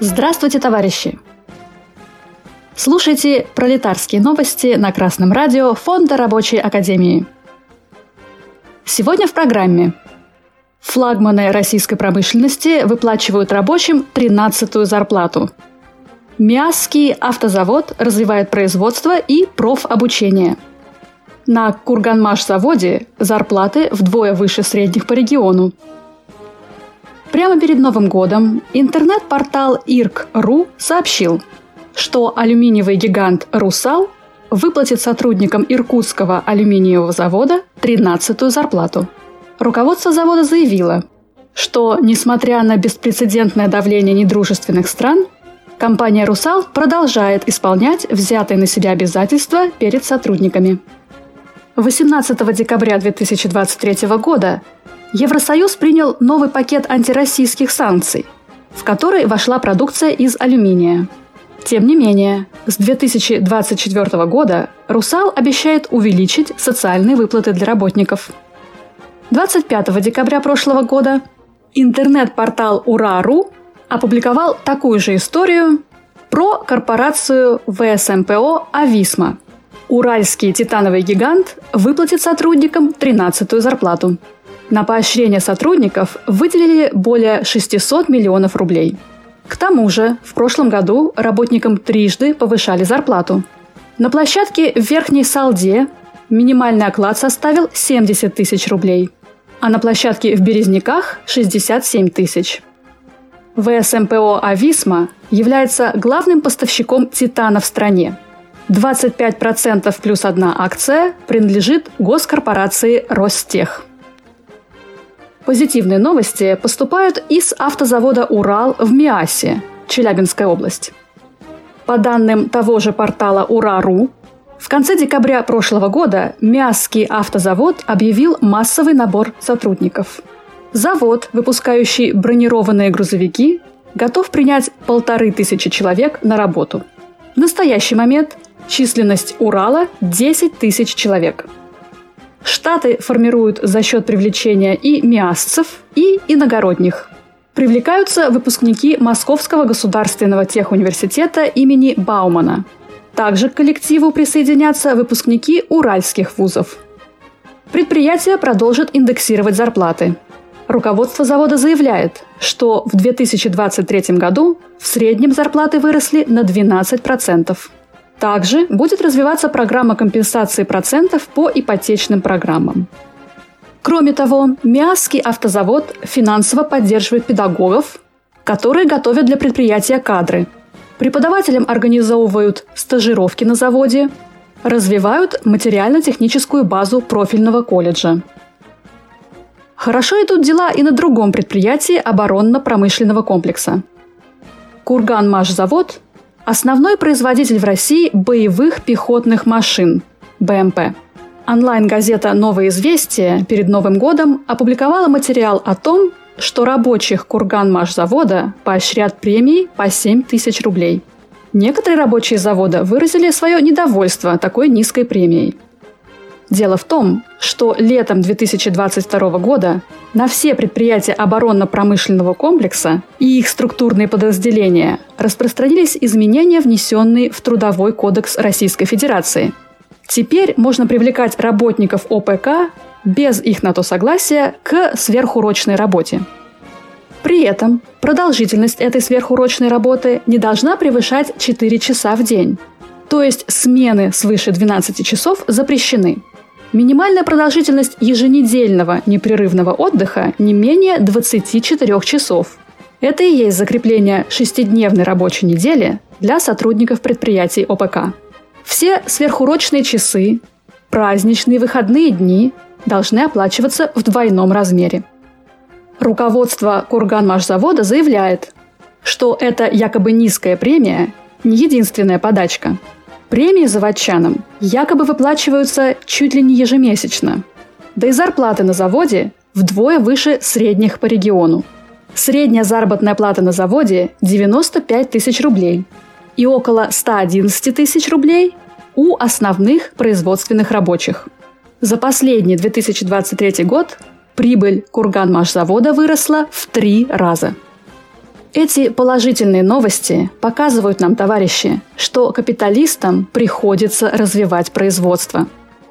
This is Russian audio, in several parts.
Здравствуйте, товарищи! Слушайте пролетарские новости на Красном радио Фонда Рабочей Академии. Сегодня в программе Флагманы российской промышленности выплачивают рабочим 13-ю зарплату. Миасский автозавод развивает производство и профобучение. На Курганмаш-заводе зарплаты вдвое выше средних по региону – Прямо перед Новым годом интернет-портал IRC.ru сообщил, что алюминиевый гигант «Русал» выплатит сотрудникам Иркутского алюминиевого завода 13-ю зарплату. Руководство завода заявило, что, несмотря на беспрецедентное давление недружественных стран, компания «Русал» продолжает исполнять взятые на себя обязательства перед сотрудниками. 18 декабря 2023 года Евросоюз принял новый пакет антироссийских санкций, в который вошла продукция из алюминия. Тем не менее, с 2024 года «Русал» обещает увеличить социальные выплаты для работников. 25 декабря прошлого года интернет-портал «Ура.ру» опубликовал такую же историю про корпорацию ВСМПО «Ависма». Уральский титановый гигант выплатит сотрудникам 13-ю зарплату – на поощрение сотрудников выделили более 600 миллионов рублей. К тому же в прошлом году работникам трижды повышали зарплату. На площадке в Верхней Салде минимальный оклад составил 70 тысяч рублей, а на площадке в Березняках – 67 тысяч. ВСМПО «Ависма» является главным поставщиком титана в стране. 25% плюс одна акция принадлежит госкорпорации «Ростех». Позитивные новости поступают из автозавода «Урал» в Миасе, Челябинская область. По данным того же портала «Ура.ру», в конце декабря прошлого года Миасский автозавод объявил массовый набор сотрудников. Завод, выпускающий бронированные грузовики, готов принять полторы тысячи человек на работу. В настоящий момент численность Урала – 10 тысяч человек – Штаты формируют за счет привлечения и миасцев, и иногородних. Привлекаются выпускники Московского государственного техуниверситета имени Баумана. Также к коллективу присоединятся выпускники уральских вузов. Предприятие продолжит индексировать зарплаты. Руководство завода заявляет, что в 2023 году в среднем зарплаты выросли на 12%. Также будет развиваться программа компенсации процентов по ипотечным программам. Кроме того, Миасский автозавод финансово поддерживает педагогов, которые готовят для предприятия кадры. Преподавателям организовывают стажировки на заводе, развивают материально-техническую базу профильного колледжа. Хорошо идут дела и на другом предприятии оборонно-промышленного комплекса. Курганмашзавод Основной производитель в России боевых пехотных машин – БМП. Онлайн-газета «Новое известие» перед Новым годом опубликовала материал о том, что рабочих Курганмашзавода поощрят премией по 7 тысяч рублей. Некоторые рабочие завода выразили свое недовольство такой низкой премией – Дело в том, что летом 2022 года на все предприятия оборонно-промышленного комплекса и их структурные подразделения распространились изменения, внесенные в Трудовой кодекс Российской Федерации. Теперь можно привлекать работников ОПК без их на то согласия к сверхурочной работе. При этом продолжительность этой сверхурочной работы не должна превышать 4 часа в день. То есть смены свыше 12 часов запрещены. Минимальная продолжительность еженедельного непрерывного отдыха не менее 24 часов. Это и есть закрепление шестидневной рабочей недели для сотрудников предприятий ОПК. Все сверхурочные часы, праздничные выходные дни должны оплачиваться в двойном размере. Руководство Курганмашзавода заявляет, что эта якобы низкая премия не единственная подачка – Премии заводчанам якобы выплачиваются чуть ли не ежемесячно. Да и зарплаты на заводе вдвое выше средних по региону. Средняя заработная плата на заводе – 95 тысяч рублей и около 111 тысяч рублей у основных производственных рабочих. За последний 2023 год прибыль Курганмашзавода выросла в три раза. Эти положительные новости показывают нам, товарищи, что капиталистам приходится развивать производство.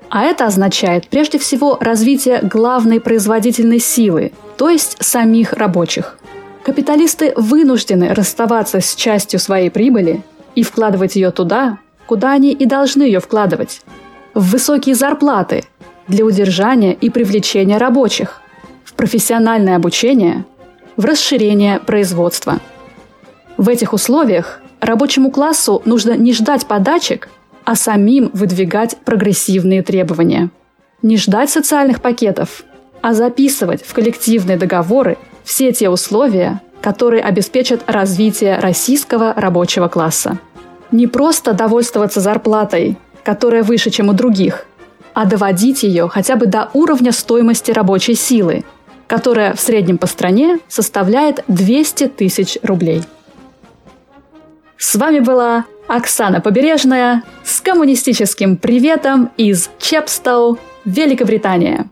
А это означает прежде всего развитие главной производительной силы, то есть самих рабочих. Капиталисты вынуждены расставаться с частью своей прибыли и вкладывать ее туда, куда они и должны ее вкладывать – в высокие зарплаты для удержания и привлечения рабочих, в профессиональное обучение – в расширение производства. В этих условиях рабочему классу нужно не ждать подачек, а самим выдвигать прогрессивные требования. Не ждать социальных пакетов, а записывать в коллективные договоры все те условия, которые обеспечат развитие российского рабочего класса. Не просто довольствоваться зарплатой, которая выше, чем у других, а доводить ее хотя бы до уровня стоимости рабочей силы – которая в среднем по стране составляет 200 тысяч рублей. С вами была Оксана Побережная с коммунистическим приветом из Чепстоу, Великобритания.